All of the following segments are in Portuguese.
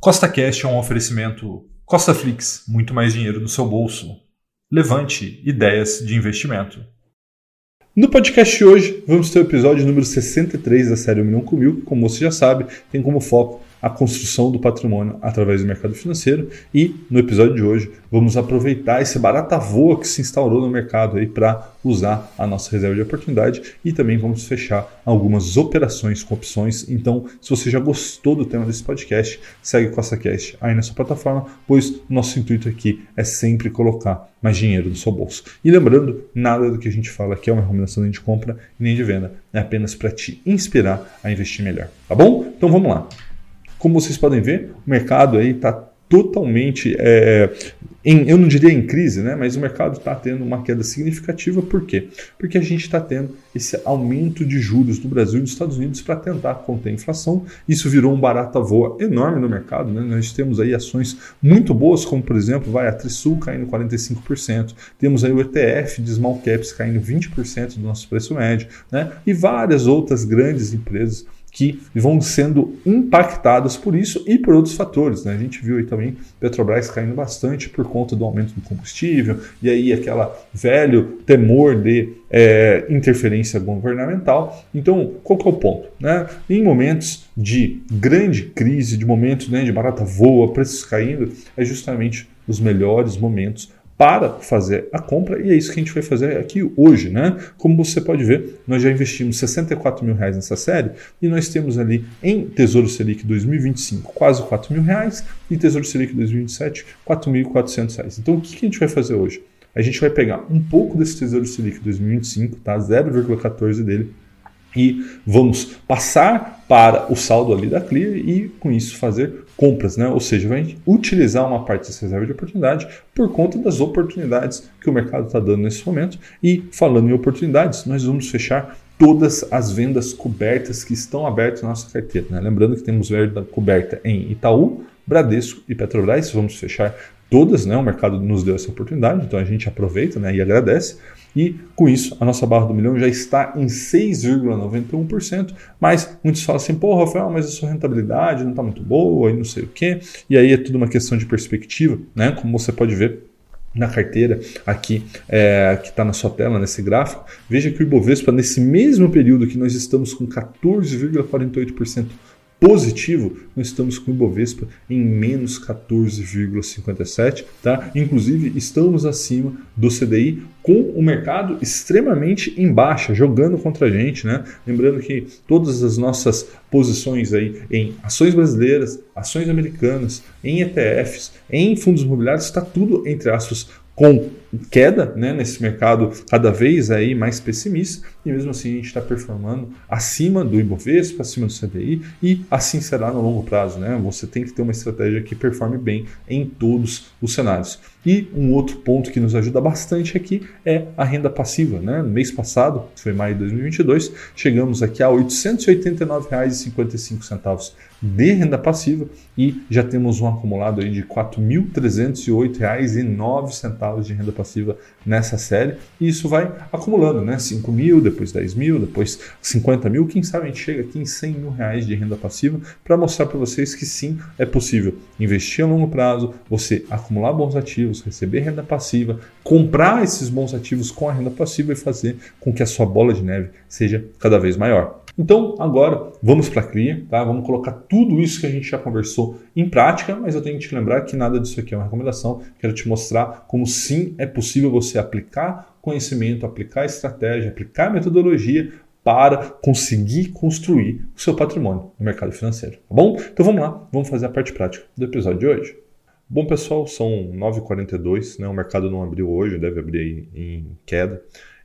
Costa Cash é um oferecimento Costa Flix, muito mais dinheiro no seu bolso. Levante ideias de investimento. No podcast de hoje, vamos ter o episódio número 63 da série 1 milhão com mil, como você já sabe, tem como foco a construção do patrimônio através do mercado financeiro. E no episódio de hoje vamos aproveitar esse barata voa que se instaurou no mercado aí para usar a nossa reserva de oportunidade e também vamos fechar algumas operações com opções. Então, se você já gostou do tema desse podcast, segue com essa cast aí na sua plataforma, pois nosso intuito aqui é sempre colocar mais dinheiro no seu bolso. E lembrando, nada do que a gente fala aqui é uma recomendação nem de compra nem de venda, é apenas para te inspirar a investir melhor, tá bom? Então vamos lá. Como vocês podem ver, o mercado aí está totalmente, é, em, eu não diria em crise, né? mas o mercado está tendo uma queda significativa. Por quê? Porque a gente está tendo esse aumento de juros do Brasil e dos Estados Unidos para tentar conter a inflação. Isso virou um barata voa enorme no mercado. Né? Nós temos aí ações muito boas, como por exemplo, vai a Trisul caindo 45%, temos aí o ETF de small caps caindo 20% do nosso preço médio, né? e várias outras grandes empresas que vão sendo impactadas por isso e por outros fatores. Né? A gente viu aí também Petrobras caindo bastante por conta do aumento do combustível, e aí aquela velho temor de é, interferência governamental. Então, qual que é o ponto? Né? Em momentos de grande crise, de momentos né, de barata voa, preços caindo, é justamente os melhores momentos para fazer a compra e é isso que a gente vai fazer aqui hoje, né? Como você pode ver, nós já investimos 64 mil reais nessa série e nós temos ali em Tesouro Selic 2025 quase 4 mil reais e Tesouro Selic 2027 4.400 reais. Então o que a gente vai fazer hoje? A gente vai pegar um pouco desse Tesouro Selic 2025, tá? 0,14 dele e vamos passar para o saldo ali da Clear e com isso fazer compras, né? Ou seja, vai utilizar uma parte dessa reserva de oportunidade por conta das oportunidades que o mercado está dando nesse momento. E falando em oportunidades, nós vamos fechar todas as vendas cobertas que estão abertas na nossa carteira. Né? Lembrando que temos venda coberta em Itaú, Bradesco e Petrobras. Vamos fechar todas, né? O mercado nos deu essa oportunidade, então a gente aproveita né? e agradece. E com isso, a nossa barra do milhão já está em 6,91%. Mas muitos falam assim: pô, Rafael, mas a sua rentabilidade não está muito boa e não sei o quê. E aí é tudo uma questão de perspectiva, né? Como você pode ver na carteira aqui é, que está na sua tela nesse gráfico, veja que o Ibovespa nesse mesmo período que nós estamos com 14,48% positivo, nós estamos com o Ibovespa em menos 14,57, tá? Inclusive, estamos acima do CDI com o mercado extremamente em baixa, jogando contra a gente, né? Lembrando que todas as nossas posições aí em ações brasileiras, ações americanas, em ETFs, em fundos imobiliários, está tudo entre aspas com queda né, nesse mercado cada vez aí mais pessimista e mesmo assim a gente está performando acima do Ibovespa, acima do CDI e assim será no longo prazo. Né? Você tem que ter uma estratégia que performe bem em todos os cenários. E um outro ponto que nos ajuda bastante aqui é a renda passiva. Né? No mês passado, foi maio de 2022, chegamos aqui a R$ 889,55 de renda passiva e já temos um acumulado aí de R$ 4.308,09 de renda passiva nessa série e isso vai acumulando, né? 5 mil, depois 10 mil, depois 50 mil, quem sabe a gente chega aqui em 100 mil reais de renda passiva para mostrar para vocês que sim, é possível investir a longo prazo, você acumular bons ativos, receber renda passiva, comprar esses bons ativos com a renda passiva e fazer com que a sua bola de neve seja cada vez maior. Então, agora vamos para a CRIA, tá? Vamos colocar tudo isso que a gente já conversou em prática, mas eu tenho que te lembrar que nada disso aqui é uma recomendação. Quero te mostrar como sim é possível você aplicar conhecimento, aplicar estratégia, aplicar metodologia para conseguir construir o seu patrimônio no mercado financeiro, tá bom? Então vamos lá, vamos fazer a parte prática do episódio de hoje. Bom, pessoal, são 9h42, né? O mercado não abriu hoje, deve abrir em queda.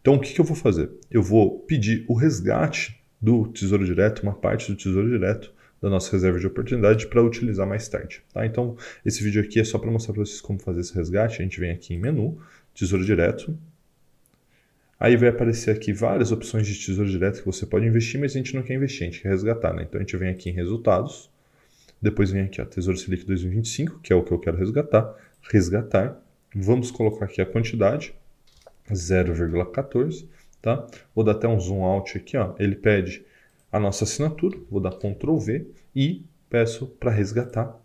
Então, o que, eu vou fazer? Eu vou pedir o resgate do Tesouro Direto, uma parte do Tesouro Direto da nossa reserva de oportunidade para utilizar mais tarde. Tá? Então, esse vídeo aqui é só para mostrar para vocês como fazer esse resgate. A gente vem aqui em menu, Tesouro Direto. Aí vai aparecer aqui várias opções de Tesouro Direto que você pode investir, mas a gente não quer investir, a gente quer resgatar. Né? Então, a gente vem aqui em Resultados. Depois vem aqui, ó, Tesouro Selic 2025, que é o que eu quero resgatar. Resgatar. Vamos colocar aqui a quantidade, 0,14 Tá? Vou dar até um zoom out aqui. Ó. Ele pede a nossa assinatura, vou dar Ctrl V e peço para resgatar.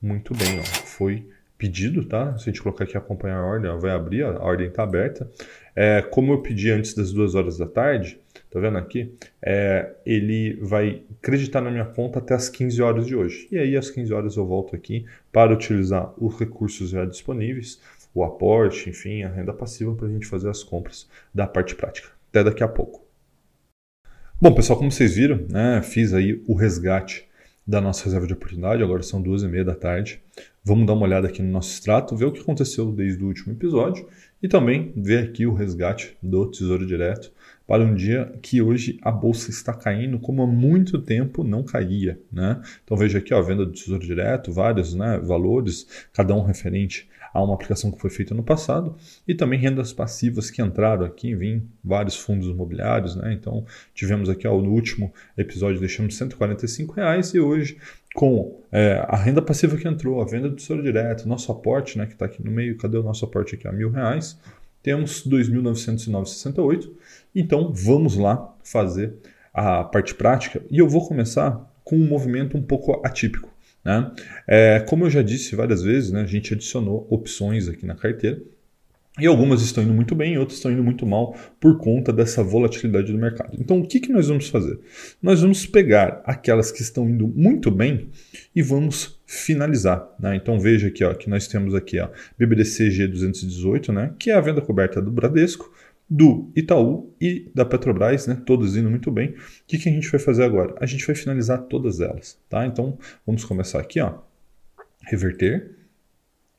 Muito bem, ó. Foi pedido, tá? Se a gente colocar aqui acompanhar a ordem, ó, vai abrir, a ordem está aberta. É, como eu pedi antes das duas horas da tarde, tá vendo aqui? É, ele vai acreditar na minha conta até as 15 horas de hoje. E aí, às 15 horas, eu volto aqui para utilizar os recursos já disponíveis, o aporte, enfim, a renda passiva para a gente fazer as compras da parte prática. Até daqui a pouco. Bom, pessoal, como vocês viram, né, fiz aí o resgate da nossa reserva de oportunidade, agora são duas e meia da tarde. Vamos dar uma olhada aqui no nosso extrato, ver o que aconteceu desde o último episódio e também ver aqui o resgate do Tesouro Direto para um dia que hoje a bolsa está caindo como há muito tempo não caía. Né? Então veja aqui ó, a venda do Tesouro Direto, vários né, valores, cada um referente a uma aplicação que foi feita no passado, e também rendas passivas que entraram aqui, vim vários fundos imobiliários, né? Então tivemos aqui ó, no último episódio deixamos 145 reais e hoje com é, a renda passiva que entrou, a venda do Tesouro Direto, nosso aporte, né, que está aqui no meio, cadê o nosso aporte aqui a mil reais? Temos 2.909,68. Então vamos lá fazer a parte prática e eu vou começar com um movimento um pouco atípico. Né? É, como eu já disse várias vezes, né, a gente adicionou opções aqui na carteira e algumas estão indo muito bem, outras estão indo muito mal por conta dessa volatilidade do mercado. Então, o que, que nós vamos fazer? Nós vamos pegar aquelas que estão indo muito bem e vamos finalizar. Né? Então, veja aqui ó, que nós temos aqui a BBDC G218, né, que é a venda coberta do Bradesco, do Itaú e da Petrobras, né, todas indo muito bem. O que, que a gente vai fazer agora? A gente vai finalizar todas elas. Tá? Então, vamos começar aqui. Ó, reverter.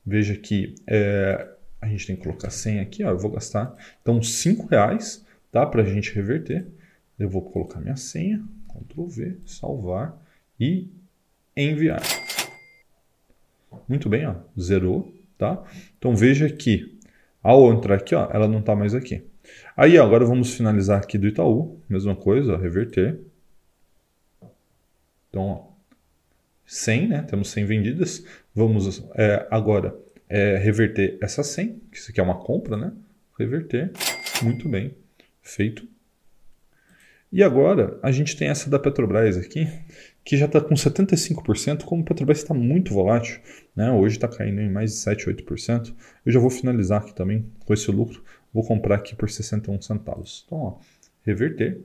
Veja que é, a gente tem que colocar 100 aqui, ó, eu vou gastar então 5 reais, tá, para a gente reverter. Eu vou colocar minha senha, Ctrl V, salvar e enviar. Muito bem, ó, zerou, tá? Então veja que ao entrar aqui, ó, ela não está mais aqui. Aí agora vamos finalizar aqui do Itaú, mesma coisa, ó, reverter. Então, ó, 100, né? Temos 100 vendidas. Vamos é, agora é, reverter essa 100, que isso aqui é uma compra, né? Reverter. Muito bem. Feito. E agora a gente tem essa da Petrobras aqui, que já está com 75%, como a Petrobras está muito volátil, né? hoje está caindo em mais de 7, 8%. Eu já vou finalizar aqui também com esse lucro. Vou comprar aqui por 61 centavos. Então, ó, reverter.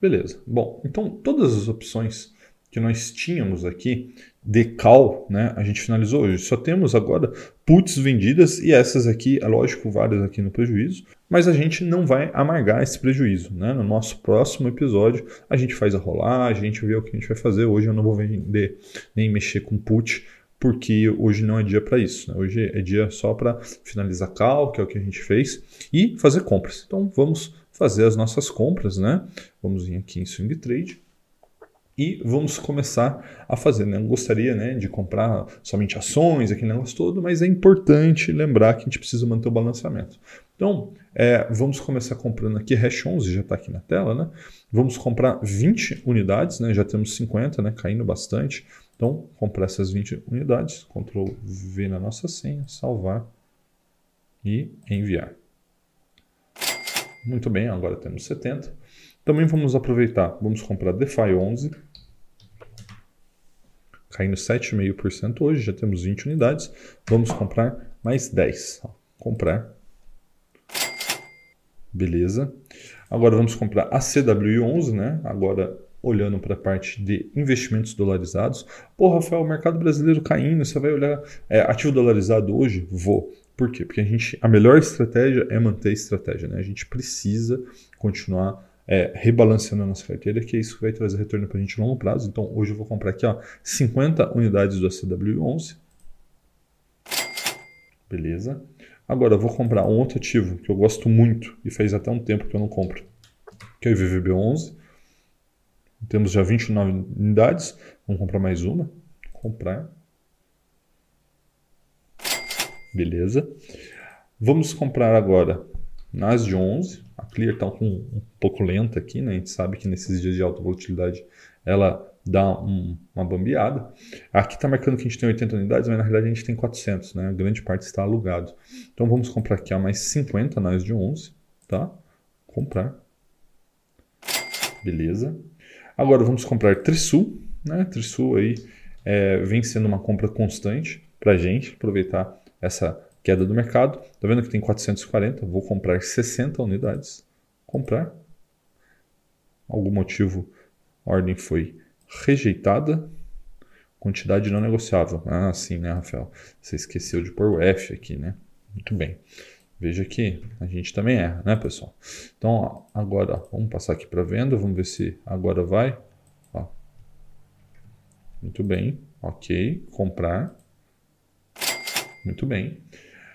Beleza. Bom, então todas as opções que nós tínhamos aqui de call, né, a gente finalizou hoje. Só temos agora puts vendidas e essas aqui, é lógico, várias aqui no prejuízo, mas a gente não vai amargar esse prejuízo. Né? No nosso próximo episódio, a gente faz a rolagem, a gente vê o que a gente vai fazer. Hoje eu não vou vender nem mexer com put, porque hoje não é dia para isso. Né? Hoje é dia só para finalizar call, que é o que a gente fez, e fazer compras. Então vamos fazer as nossas compras, né? Vamos vir aqui em Swing Trade e vamos começar a fazer. Né? Não gostaria né, de comprar somente ações, aquele negócio todo, mas é importante lembrar que a gente precisa manter o balanceamento. Então, é, vamos começar comprando aqui Hash 11, já está aqui na tela, né? Vamos comprar 20 unidades, né? já temos 50, né? caindo bastante. Então, comprar essas 20 unidades, Ctrl V na nossa senha, salvar e enviar. Muito bem, agora temos 70. Também vamos aproveitar, vamos comprar DeFi 11, caindo 7,5% hoje, já temos 20 unidades. Vamos comprar mais 10. Comprar. Beleza. Agora vamos comprar a CWI11, né? Agora olhando para a parte de investimentos dolarizados. Pô, Rafael, o mercado brasileiro caindo, você vai olhar é, ativo dolarizado hoje? Vou. Por quê? Porque a, gente, a melhor estratégia é manter a estratégia. Né? A gente precisa continuar é, rebalanceando a nossa carteira, que isso vai trazer retorno para a gente a longo prazo. Então, hoje eu vou comprar aqui ó, 50 unidades do ACW11. Beleza. Agora, eu vou comprar um outro ativo que eu gosto muito e faz até um tempo que eu não compro, que é o IVVB11. Temos já 29 unidades. Vamos comprar mais uma. Comprar. Beleza. Vamos comprar agora nas de 11. A Clear está um, um, pouco lenta aqui, né? A gente sabe que nesses dias de alta volatilidade ela dá um, uma bambeada. Aqui está marcando que a gente tem 80 unidades, mas na realidade a gente tem 400, né? A grande parte está alugado. Então vamos comprar aqui a mais 50 nas de 11, tá? Comprar. Beleza. Agora vamos comprar Trisul, né? Trisul aí é, vem sendo uma compra constante para a gente aproveitar essa queda do mercado. Tá vendo que tem 440, vou comprar 60 unidades. Comprar. Algum motivo a ordem foi rejeitada. Quantidade não negociável. Ah, sim, né, Rafael? Você esqueceu de pôr o F aqui, né? Muito bem. Veja que a gente também erra, né, pessoal? Então, ó, agora, vamos passar aqui para venda. Vamos ver se agora vai. Ó. Muito bem. Ok. Comprar. Muito bem.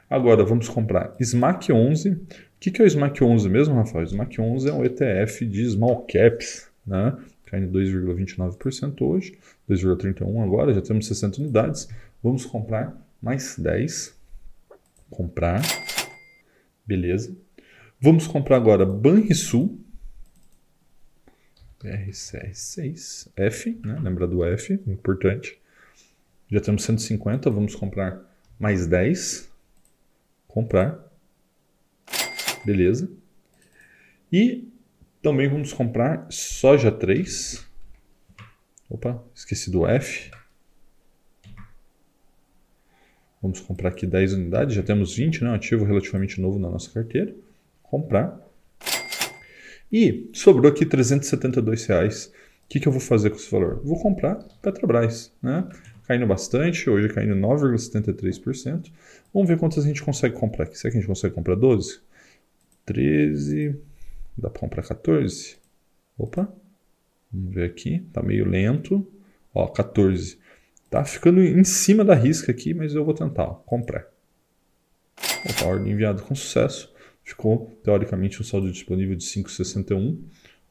Agora, vamos comprar SMAC 11. O que, que é o SMAC 11 mesmo, Rafael? O SMAC 11 é um ETF de small caps, né? caindo 2,29% hoje, 2,31% agora, já temos 60 unidades. Vamos comprar mais 10. Comprar. Beleza. Vamos comprar agora Banrisul. BRCR6. F, né? lembra do F, importante. Já temos 150, vamos comprar mais 10. Comprar. Beleza. E também vamos comprar soja 3. Opa, esqueci do F. Vamos comprar aqui 10 unidades, já temos 20, né? um ativo relativamente novo na nossa carteira. Comprar. E sobrou aqui 372 reais. O que, que eu vou fazer com esse valor? Vou comprar Petrobras, né? Caindo bastante, hoje caindo 9,73%. Vamos ver quantas a gente consegue comprar aqui. Será que a gente consegue comprar 12? 13, Dá para comprar 14? Opa, vamos ver aqui, tá meio lento. Ó, 14. Tá ficando em cima da risca aqui, mas eu vou tentar comprar. Opa, ordem enviada com sucesso. Ficou, teoricamente, um saldo disponível de 5,61.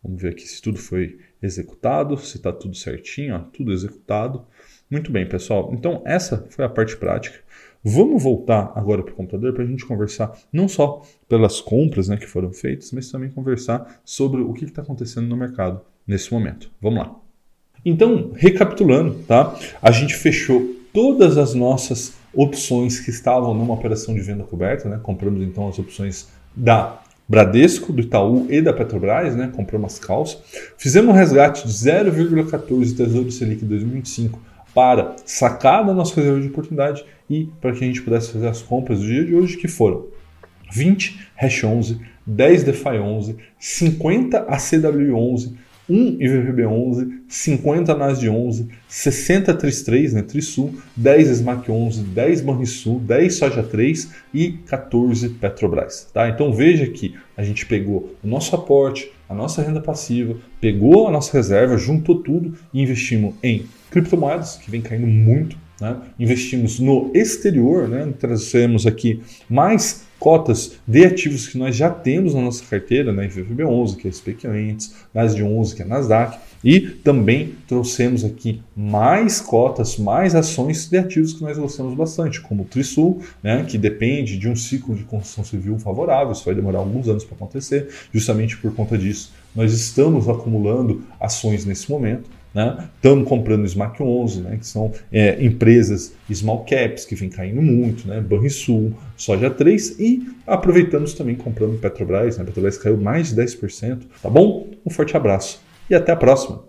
Vamos ver aqui se tudo foi executado, se está tudo certinho, ó, tudo executado. Muito bem, pessoal. Então, essa foi a parte prática. Vamos voltar agora para o computador para a gente conversar não só pelas compras né, que foram feitas, mas também conversar sobre o que está acontecendo no mercado nesse momento. Vamos lá. Então, recapitulando, tá? A gente fechou todas as nossas opções que estavam numa operação de venda coberta, né? Compramos então as opções da Bradesco, do Itaú e da Petrobras, né? Compramos as calças. Fizemos um resgate de 0,14 Tesouro Selic 2025 para sacar da nossa reserva de oportunidade e para que a gente pudesse fazer as compras do dia de hoje, que foram 20 Hash 11, 10 DeFi 11, 50 ACW11, 1 IVPB11, 50 NASD 11, 60 TRIS3, né, Trisul, 10 SMAC 11, 10 Banrisul, 10 Soja 3 e 14 Petrobras. Tá? Então veja que a gente pegou o nosso aporte, a nossa renda passiva, pegou a nossa reserva, juntou tudo e investimos em criptomoedas, que vem caindo muito né? Investimos no exterior, né? trazemos aqui mais cotas de ativos que nós já temos na nossa carteira, né? IFFB11, que é SP500, NASD11, que é Nasdaq, e também trouxemos aqui mais cotas, mais ações de ativos que nós gostamos bastante, como o Trisul, né? que depende de um ciclo de construção civil favorável, isso vai demorar alguns anos para acontecer, justamente por conta disso. Nós estamos acumulando ações nesse momento, Estamos né? comprando SMAC 11, né? que são é, empresas small caps que vem caindo muito, né? Banrisul, Soja 3 e aproveitamos também comprando Petrobras. Né? Petrobras caiu mais de 10%. Tá bom? Um forte abraço e até a próxima.